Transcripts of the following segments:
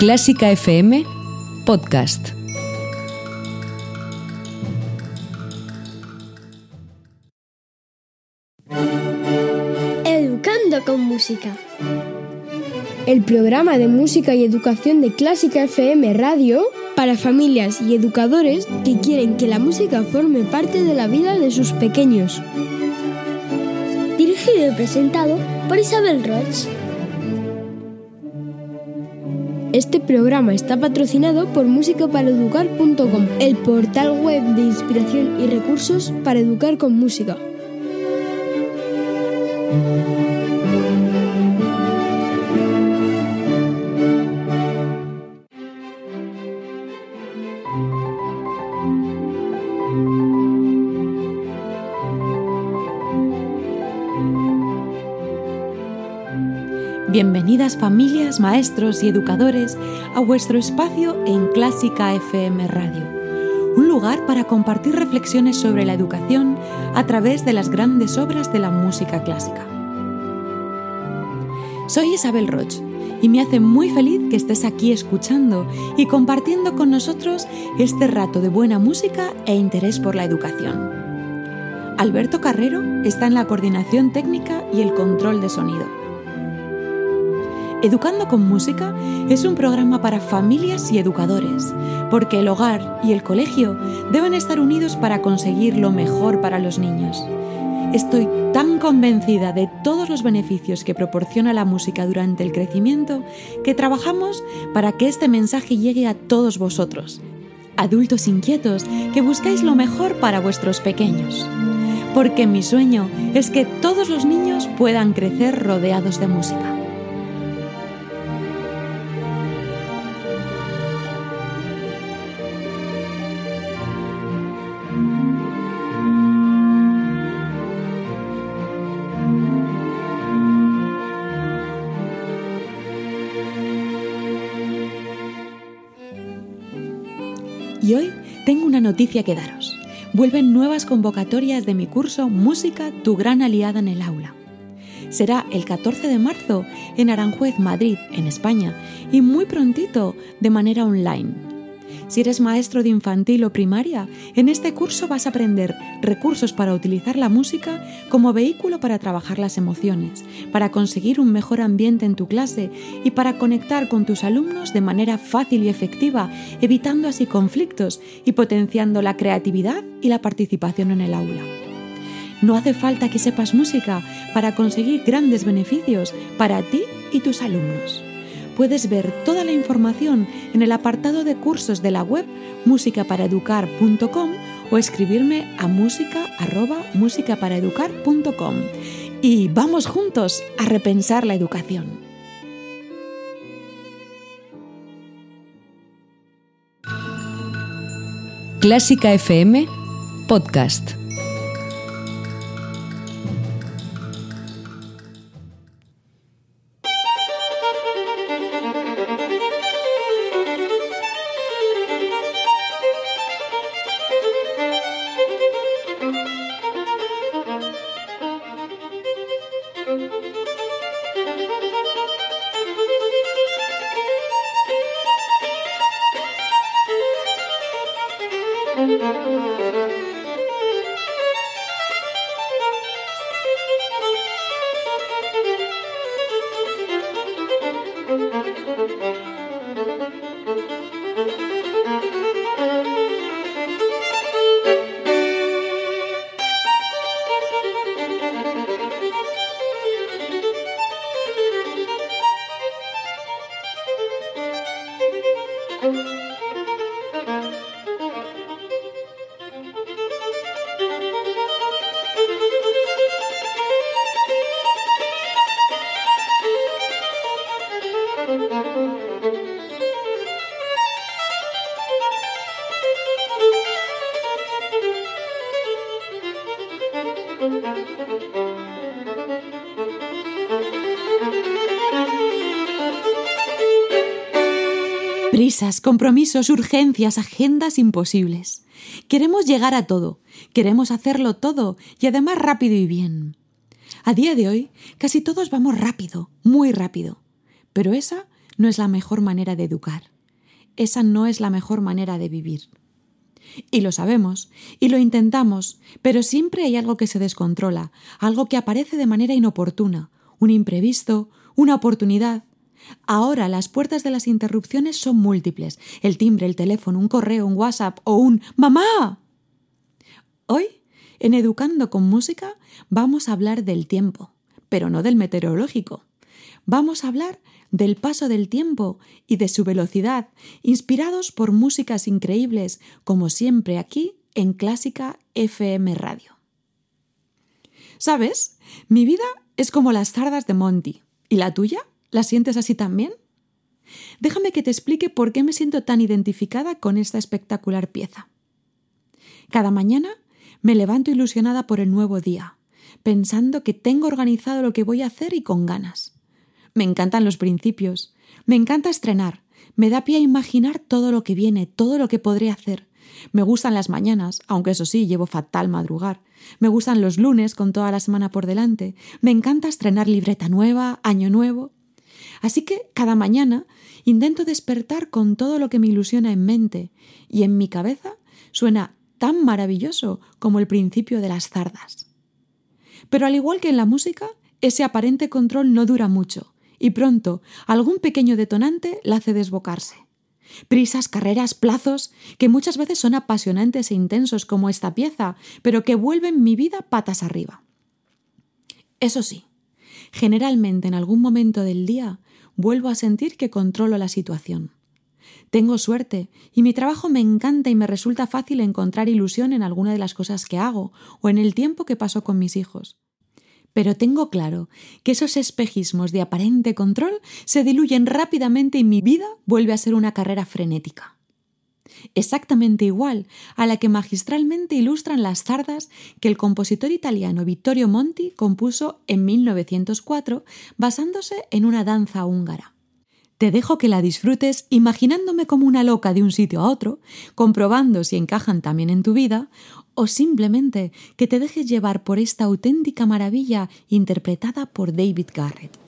Clásica FM Podcast. Educando con música. El programa de música y educación de Clásica FM Radio para familias y educadores que quieren que la música forme parte de la vida de sus pequeños. Dirigido y presentado por Isabel Roch. Este programa está patrocinado por musicaparaeducar.com, el portal web de inspiración y recursos para educar con música. Bienvenidas familias, maestros y educadores a vuestro espacio en Clásica FM Radio, un lugar para compartir reflexiones sobre la educación a través de las grandes obras de la música clásica. Soy Isabel Roch y me hace muy feliz que estés aquí escuchando y compartiendo con nosotros este rato de buena música e interés por la educación. Alberto Carrero está en la coordinación técnica y el control de sonido. Educando con Música es un programa para familias y educadores, porque el hogar y el colegio deben estar unidos para conseguir lo mejor para los niños. Estoy tan convencida de todos los beneficios que proporciona la música durante el crecimiento que trabajamos para que este mensaje llegue a todos vosotros, adultos inquietos que buscáis lo mejor para vuestros pequeños. Porque mi sueño es que todos los niños puedan crecer rodeados de música. Noticia que daros. Vuelven nuevas convocatorias de mi curso Música, tu gran aliada en el aula. Será el 14 de marzo en Aranjuez, Madrid, en España, y muy prontito de manera online. Si eres maestro de infantil o primaria, en este curso vas a aprender recursos para utilizar la música como vehículo para trabajar las emociones, para conseguir un mejor ambiente en tu clase y para conectar con tus alumnos de manera fácil y efectiva, evitando así conflictos y potenciando la creatividad y la participación en el aula. No hace falta que sepas música para conseguir grandes beneficios para ti y tus alumnos puedes ver toda la información en el apartado de cursos de la web musicaparaeducar.com o escribirme a música@musicaparaeducar.com. Y vamos juntos a repensar la educación. Clásica FM Podcast. Compromisos, urgencias, agendas imposibles. Queremos llegar a todo, queremos hacerlo todo y además rápido y bien. A día de hoy, casi todos vamos rápido, muy rápido. Pero esa no es la mejor manera de educar. Esa no es la mejor manera de vivir. Y lo sabemos, y lo intentamos, pero siempre hay algo que se descontrola, algo que aparece de manera inoportuna, un imprevisto, una oportunidad. Ahora las puertas de las interrupciones son múltiples, el timbre, el teléfono, un correo, un WhatsApp o un ¡Mamá! Hoy, en Educando con Música, vamos a hablar del tiempo, pero no del meteorológico. Vamos a hablar del paso del tiempo y de su velocidad, inspirados por músicas increíbles, como siempre aquí en Clásica FM Radio. ¿Sabes? Mi vida es como las tardas de Monty. ¿Y la tuya? ¿La sientes así también? Déjame que te explique por qué me siento tan identificada con esta espectacular pieza. Cada mañana me levanto ilusionada por el nuevo día, pensando que tengo organizado lo que voy a hacer y con ganas. Me encantan los principios. Me encanta estrenar. Me da pie a imaginar todo lo que viene, todo lo que podré hacer. Me gustan las mañanas, aunque eso sí, llevo fatal madrugar. Me gustan los lunes con toda la semana por delante. Me encanta estrenar libreta nueva, año nuevo. Así que cada mañana intento despertar con todo lo que me ilusiona en mente y en mi cabeza suena tan maravilloso como el principio de las zardas. Pero al igual que en la música, ese aparente control no dura mucho y pronto algún pequeño detonante la hace desbocarse. Prisas, carreras, plazos, que muchas veces son apasionantes e intensos como esta pieza, pero que vuelven mi vida patas arriba. Eso sí, generalmente en algún momento del día vuelvo a sentir que controlo la situación. Tengo suerte y mi trabajo me encanta y me resulta fácil encontrar ilusión en alguna de las cosas que hago o en el tiempo que paso con mis hijos. Pero tengo claro que esos espejismos de aparente control se diluyen rápidamente y mi vida vuelve a ser una carrera frenética. Exactamente igual a la que magistralmente ilustran las zardas que el compositor italiano Vittorio Monti compuso en 1904 basándose en una danza húngara. Te dejo que la disfrutes imaginándome como una loca de un sitio a otro, comprobando si encajan también en tu vida, o simplemente que te dejes llevar por esta auténtica maravilla interpretada por David Garrett.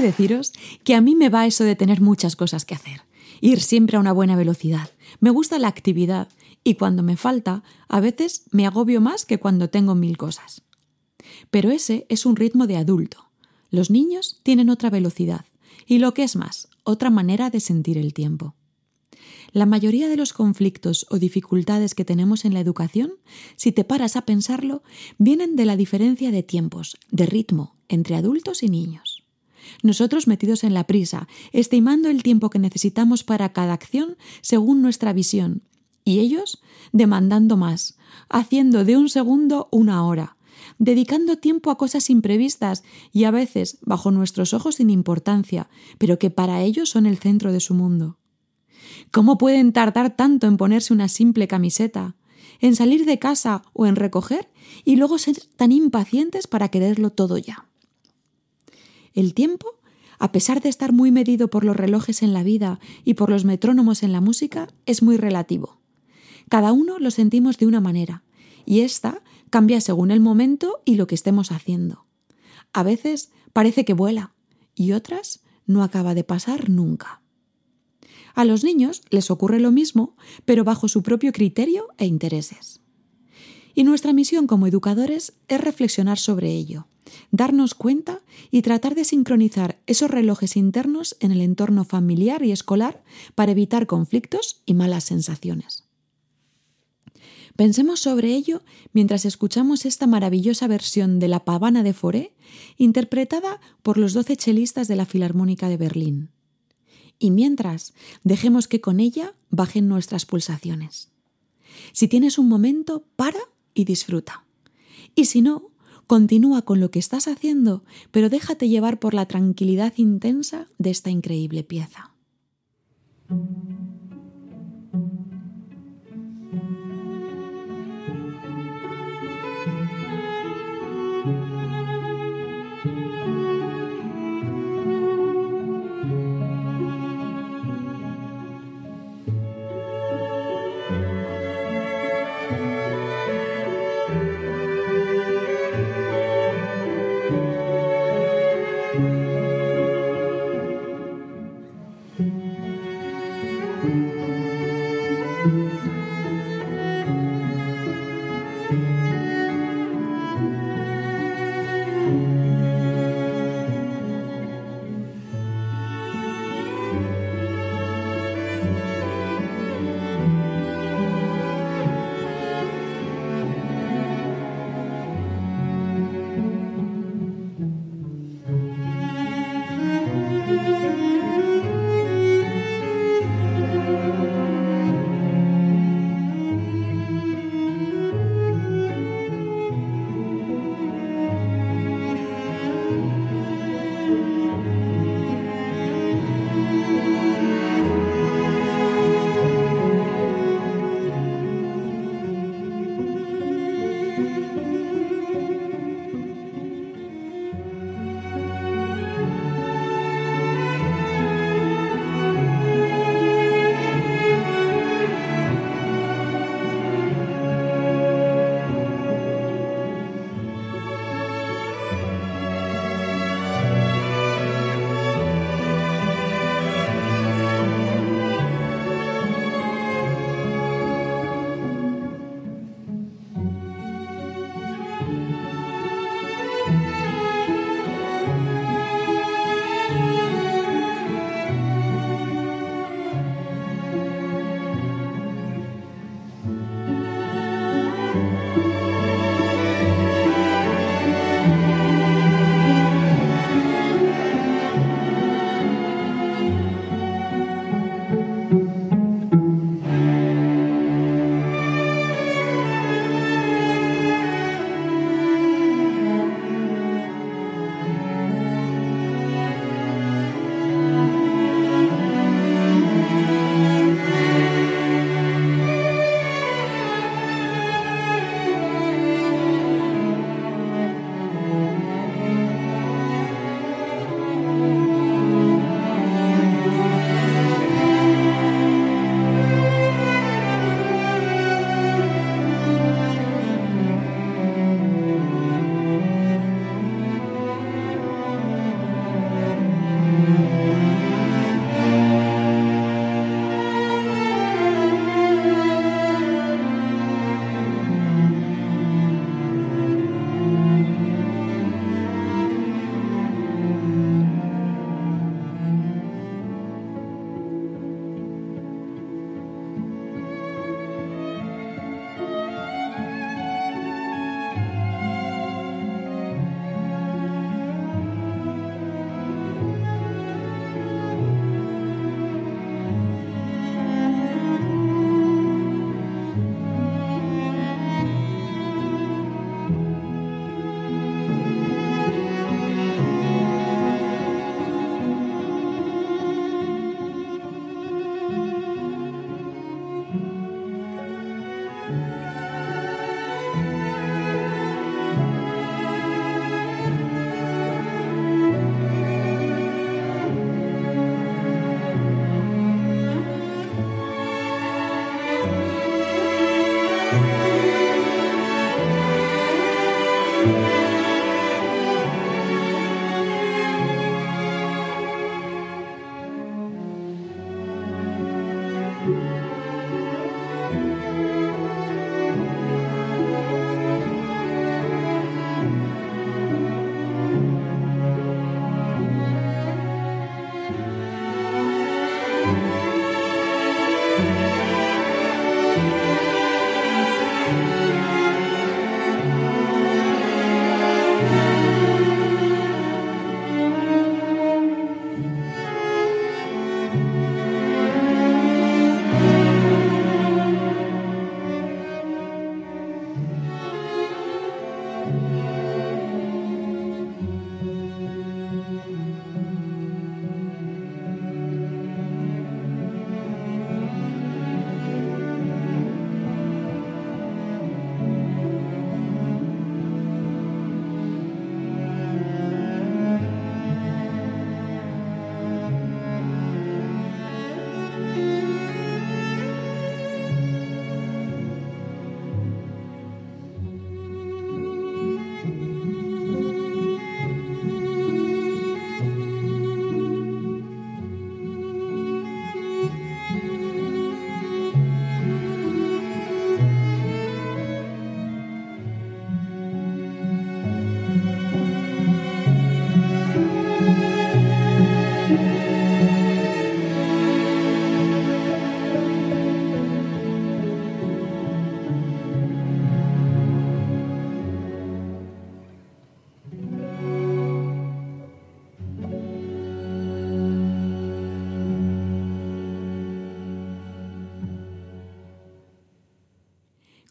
De deciros que a mí me va eso de tener muchas cosas que hacer, ir siempre a una buena velocidad. Me gusta la actividad y cuando me falta, a veces me agobio más que cuando tengo mil cosas. Pero ese es un ritmo de adulto. Los niños tienen otra velocidad y lo que es más, otra manera de sentir el tiempo. La mayoría de los conflictos o dificultades que tenemos en la educación, si te paras a pensarlo, vienen de la diferencia de tiempos, de ritmo, entre adultos y niños. Nosotros metidos en la prisa, estimando el tiempo que necesitamos para cada acción según nuestra visión, y ellos demandando más, haciendo de un segundo una hora, dedicando tiempo a cosas imprevistas y a veces bajo nuestros ojos sin importancia, pero que para ellos son el centro de su mundo. ¿Cómo pueden tardar tanto en ponerse una simple camiseta, en salir de casa o en recoger y luego ser tan impacientes para quererlo todo ya? El tiempo, a pesar de estar muy medido por los relojes en la vida y por los metrónomos en la música, es muy relativo. Cada uno lo sentimos de una manera, y esta cambia según el momento y lo que estemos haciendo. A veces parece que vuela, y otras no acaba de pasar nunca. A los niños les ocurre lo mismo, pero bajo su propio criterio e intereses. Y nuestra misión como educadores es reflexionar sobre ello, darnos cuenta y tratar de sincronizar esos relojes internos en el entorno familiar y escolar para evitar conflictos y malas sensaciones. Pensemos sobre ello mientras escuchamos esta maravillosa versión de La Pavana de Foré, interpretada por los doce chelistas de la Filarmónica de Berlín y mientras dejemos que con ella bajen nuestras pulsaciones. Si tienes un momento, para y disfruta. Y si no, continúa con lo que estás haciendo, pero déjate llevar por la tranquilidad intensa de esta increíble pieza.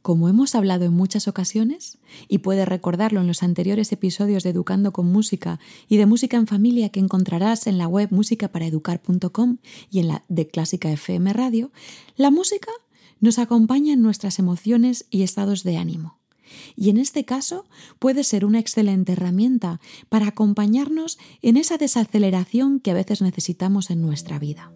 Como hemos hablado en muchas ocasiones, y puedes recordarlo en los anteriores episodios de Educando con Música y de Música en Familia que encontrarás en la web musicaparaeducar.com y en la de Clásica FM Radio, la música nos acompaña en nuestras emociones y estados de ánimo. Y en este caso puede ser una excelente herramienta para acompañarnos en esa desaceleración que a veces necesitamos en nuestra vida.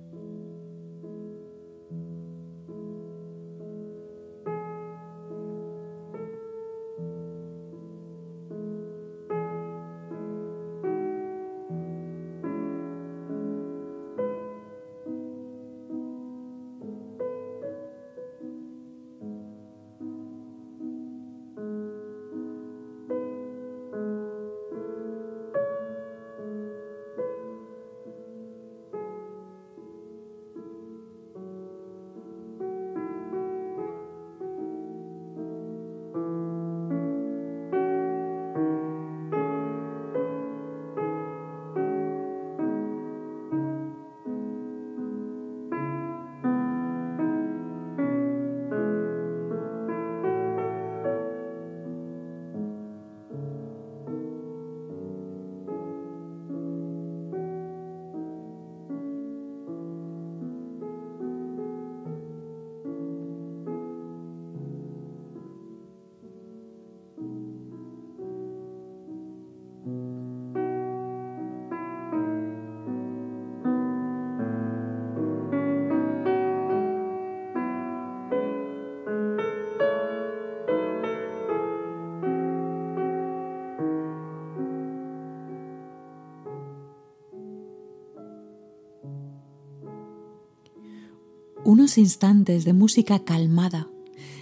Unos instantes de música calmada,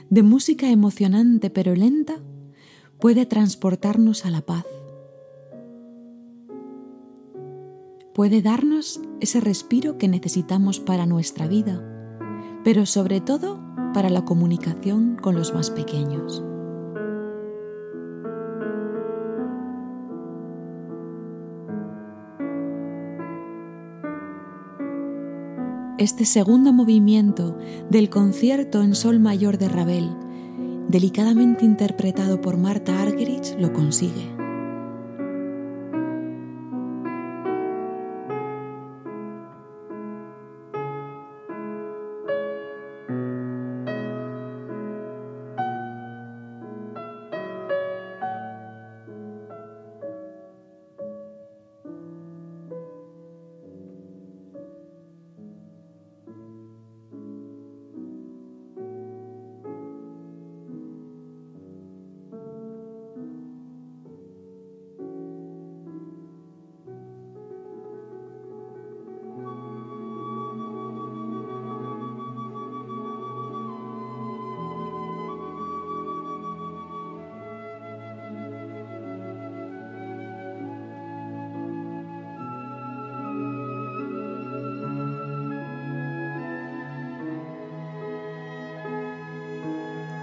de música emocionante pero lenta, puede transportarnos a la paz. Puede darnos ese respiro que necesitamos para nuestra vida, pero sobre todo para la comunicación con los más pequeños. Este segundo movimiento del concierto en sol mayor de Ravel, delicadamente interpretado por Marta Argerich, lo consigue.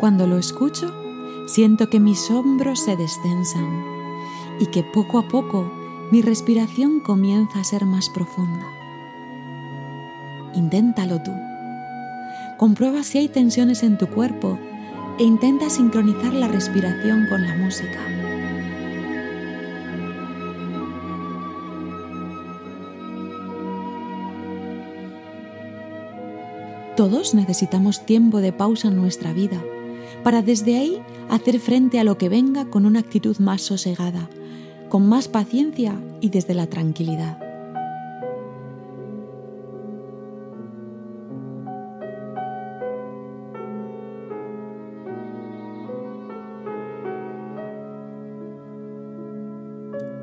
Cuando lo escucho, siento que mis hombros se descensan y que poco a poco mi respiración comienza a ser más profunda. Inténtalo tú. Comprueba si hay tensiones en tu cuerpo e intenta sincronizar la respiración con la música. Todos necesitamos tiempo de pausa en nuestra vida para desde ahí hacer frente a lo que venga con una actitud más sosegada, con más paciencia y desde la tranquilidad.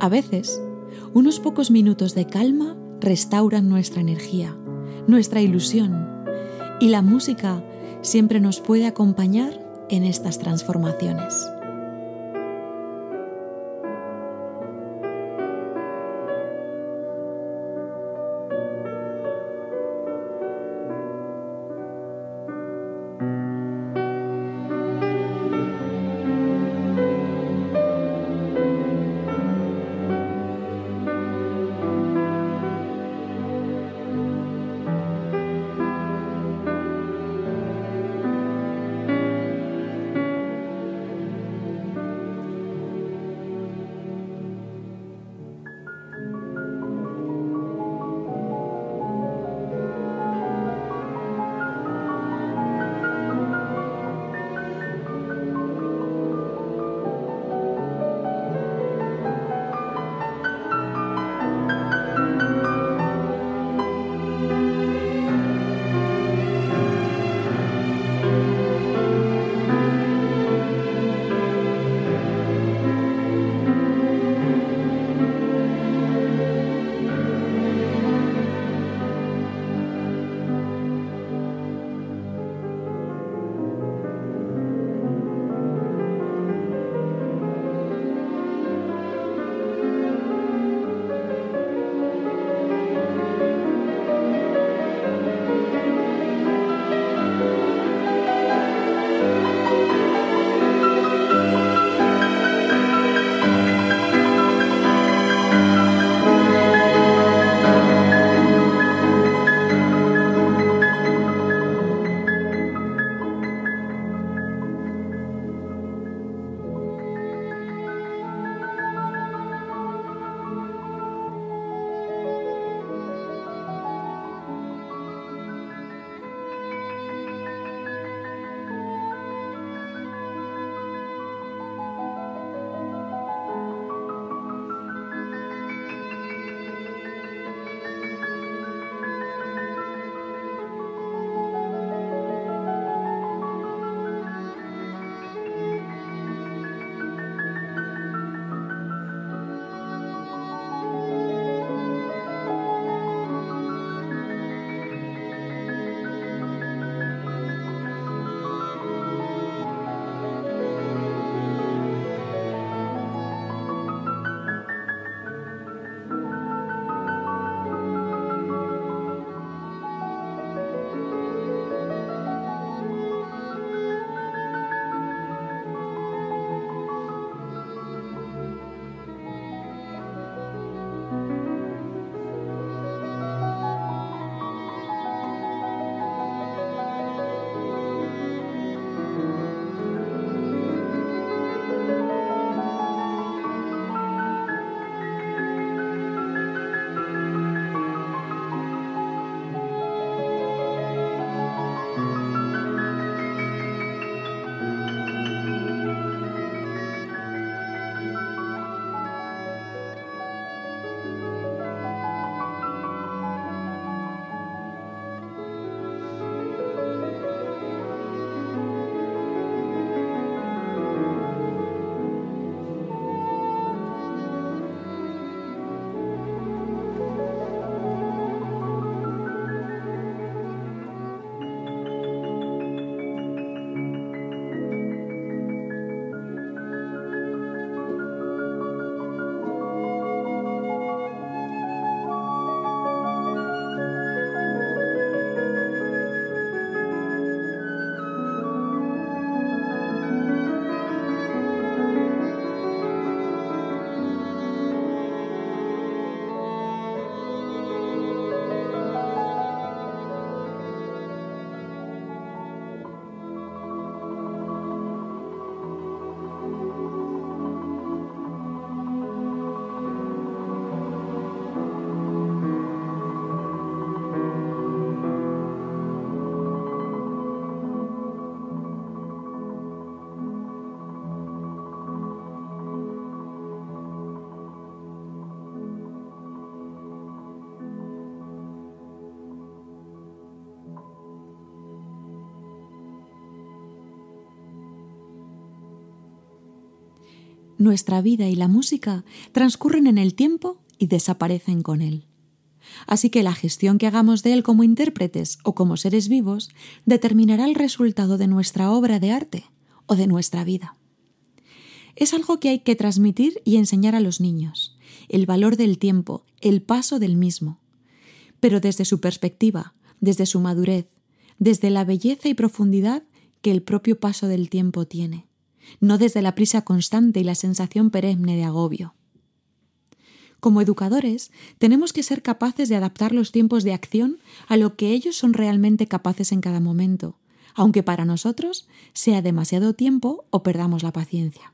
A veces, unos pocos minutos de calma restauran nuestra energía, nuestra ilusión, y la música siempre nos puede acompañar en estas transformaciones. Nuestra vida y la música transcurren en el tiempo y desaparecen con él. Así que la gestión que hagamos de él como intérpretes o como seres vivos determinará el resultado de nuestra obra de arte o de nuestra vida. Es algo que hay que transmitir y enseñar a los niños, el valor del tiempo, el paso del mismo, pero desde su perspectiva, desde su madurez, desde la belleza y profundidad que el propio paso del tiempo tiene, no desde la prisa constante y la sensación perenne de agobio. Como educadores, tenemos que ser capaces de adaptar los tiempos de acción a lo que ellos son realmente capaces en cada momento, aunque para nosotros sea demasiado tiempo o perdamos la paciencia.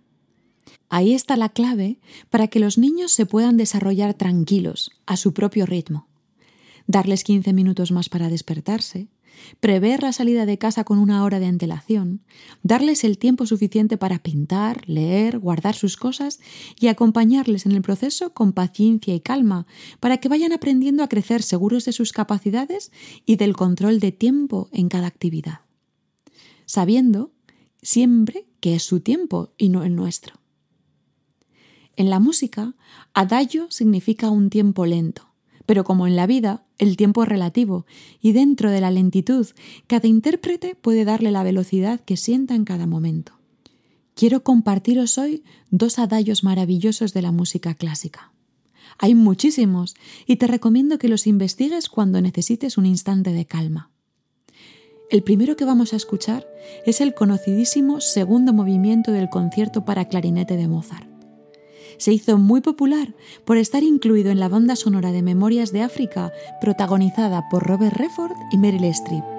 Ahí está la clave para que los niños se puedan desarrollar tranquilos, a su propio ritmo. Darles 15 minutos más para despertarse, prever la salida de casa con una hora de antelación, darles el tiempo suficiente para pintar, leer, guardar sus cosas y acompañarles en el proceso con paciencia y calma para que vayan aprendiendo a crecer seguros de sus capacidades y del control de tiempo en cada actividad, sabiendo siempre que es su tiempo y no el nuestro. En la música, adagio significa un tiempo lento pero como en la vida, el tiempo es relativo y dentro de la lentitud, cada intérprete puede darle la velocidad que sienta en cada momento. Quiero compartiros hoy dos adallos maravillosos de la música clásica. Hay muchísimos y te recomiendo que los investigues cuando necesites un instante de calma. El primero que vamos a escuchar es el conocidísimo segundo movimiento del concierto para clarinete de Mozart se hizo muy popular por estar incluido en la banda sonora de Memorias de África protagonizada por Robert Redford y Meryl Streep.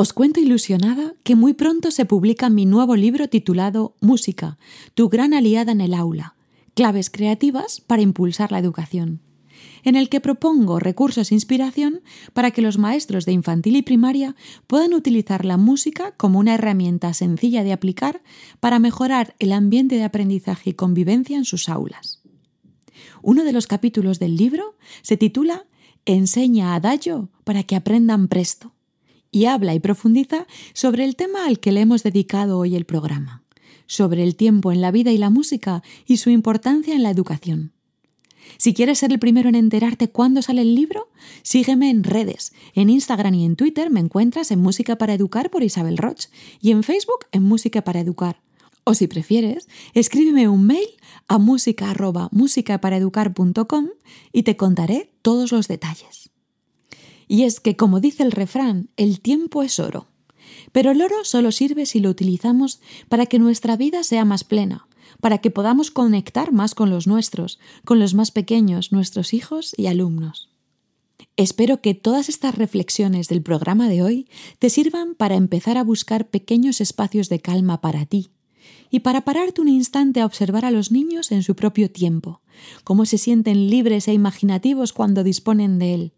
Os cuento ilusionada que muy pronto se publica mi nuevo libro titulado Música, tu gran aliada en el aula, claves creativas para impulsar la educación, en el que propongo recursos e inspiración para que los maestros de infantil y primaria puedan utilizar la música como una herramienta sencilla de aplicar para mejorar el ambiente de aprendizaje y convivencia en sus aulas. Uno de los capítulos del libro se titula Enseña a Dayo para que aprendan presto y habla y profundiza sobre el tema al que le hemos dedicado hoy el programa, sobre el tiempo en la vida y la música y su importancia en la educación. Si quieres ser el primero en enterarte cuándo sale el libro, sígueme en redes. En Instagram y en Twitter me encuentras en Música para Educar por Isabel Roch y en Facebook en Música para Educar. O si prefieres, escríbeme un mail a música.musicaparaeducar.com y te contaré todos los detalles. Y es que, como dice el refrán, el tiempo es oro. Pero el oro solo sirve si lo utilizamos para que nuestra vida sea más plena, para que podamos conectar más con los nuestros, con los más pequeños, nuestros hijos y alumnos. Espero que todas estas reflexiones del programa de hoy te sirvan para empezar a buscar pequeños espacios de calma para ti y para pararte un instante a observar a los niños en su propio tiempo, cómo se sienten libres e imaginativos cuando disponen de él,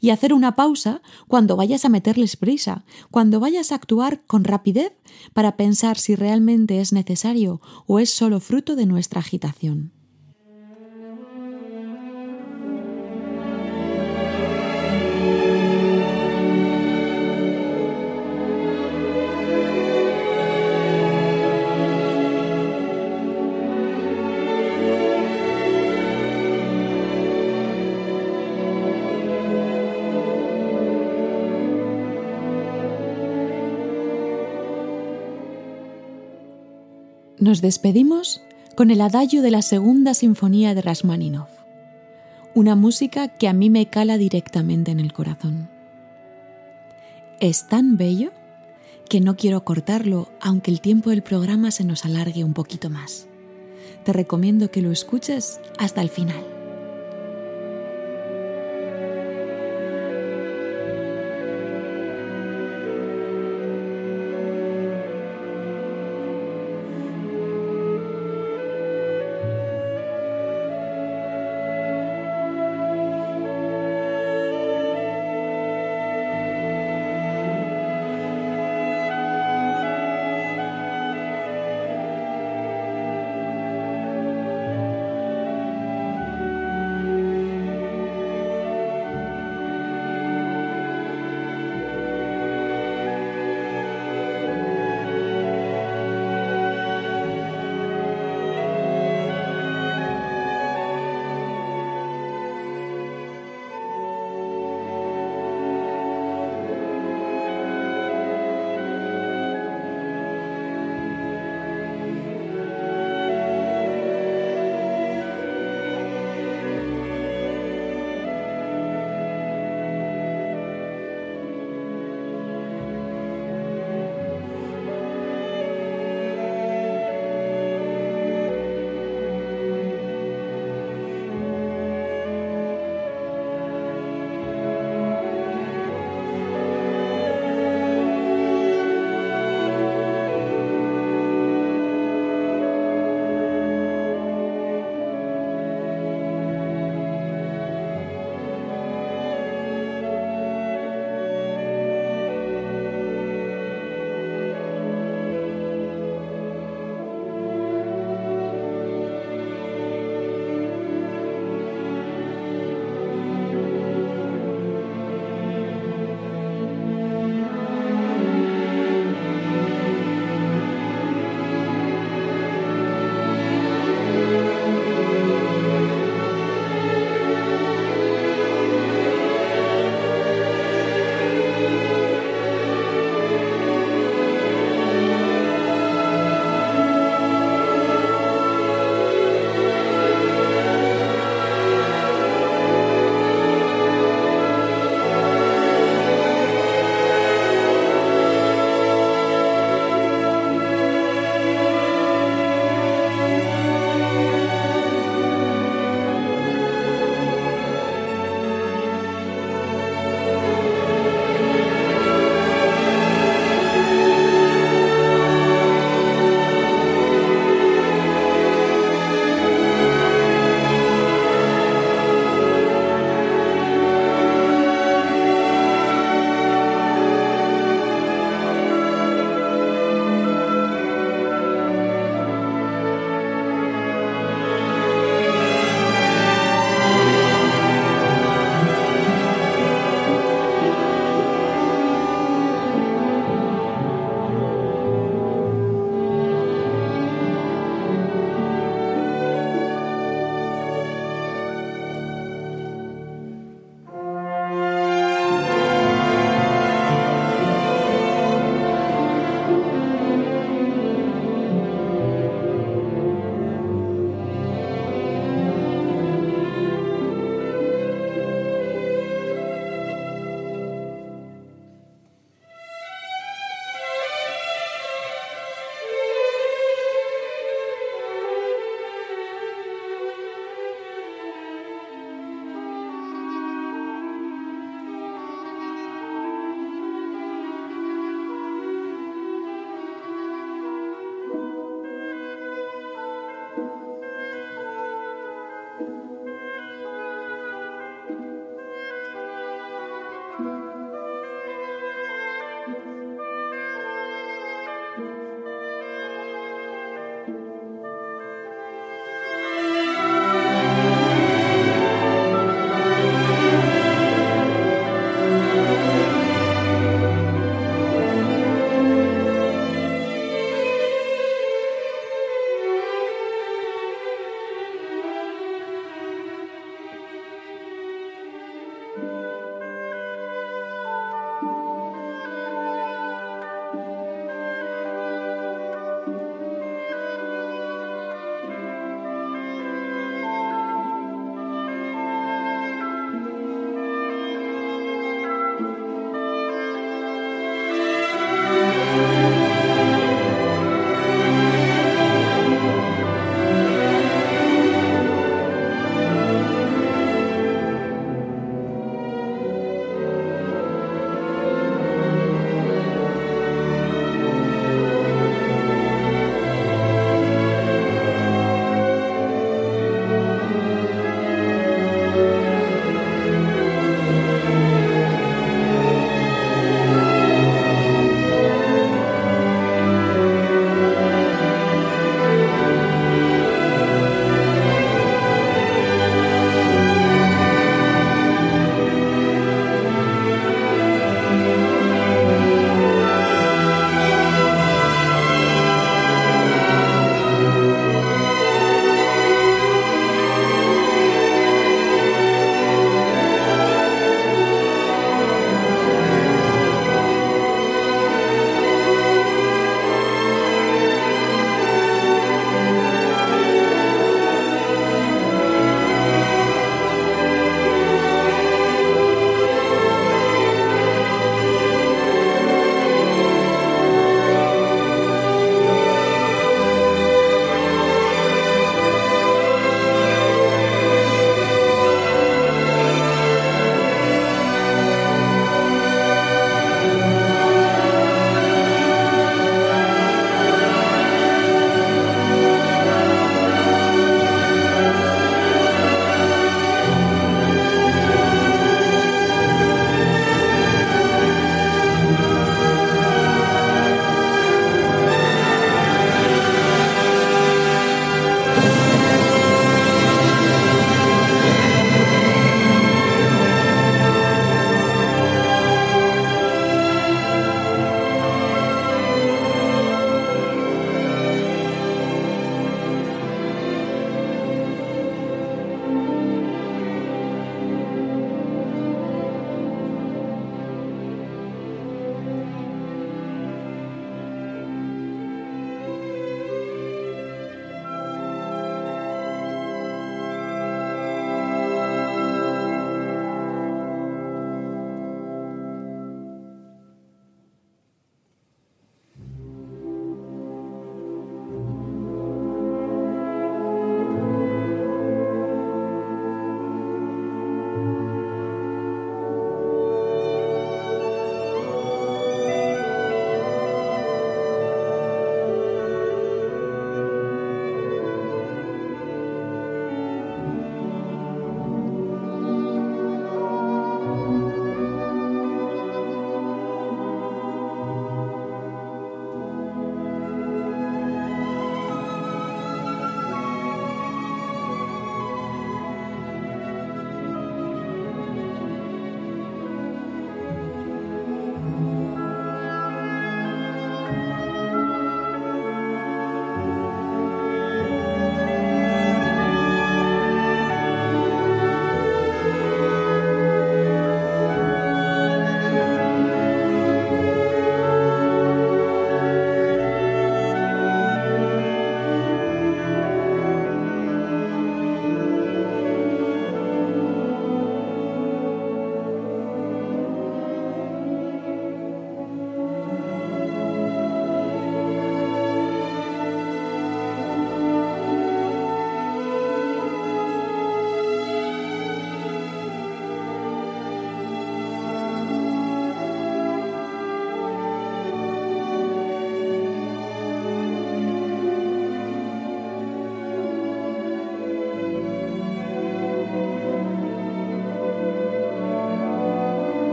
y hacer una pausa cuando vayas a meterles prisa, cuando vayas a actuar con rapidez para pensar si realmente es necesario o es solo fruto de nuestra agitación. Nos despedimos con el adagio de la segunda sinfonía de Rashmaninov, una música que a mí me cala directamente en el corazón. Es tan bello que no quiero cortarlo aunque el tiempo del programa se nos alargue un poquito más. Te recomiendo que lo escuches hasta el final.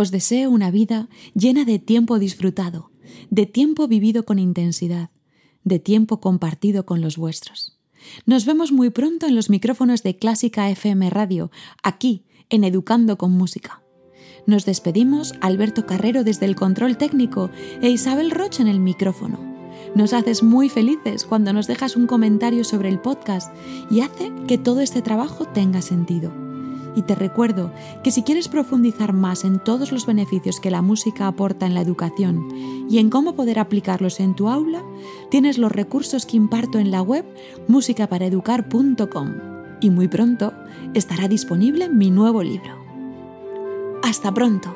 Os deseo una vida llena de tiempo disfrutado, de tiempo vivido con intensidad, de tiempo compartido con los vuestros. Nos vemos muy pronto en los micrófonos de Clásica FM Radio, aquí en Educando con Música. Nos despedimos Alberto Carrero desde el control técnico e Isabel Rocha en el micrófono. Nos haces muy felices cuando nos dejas un comentario sobre el podcast y hace que todo este trabajo tenga sentido. Y te recuerdo que si quieres profundizar más en todos los beneficios que la música aporta en la educación y en cómo poder aplicarlos en tu aula, tienes los recursos que imparto en la web musicaparaeducar.com y muy pronto estará disponible mi nuevo libro. Hasta pronto.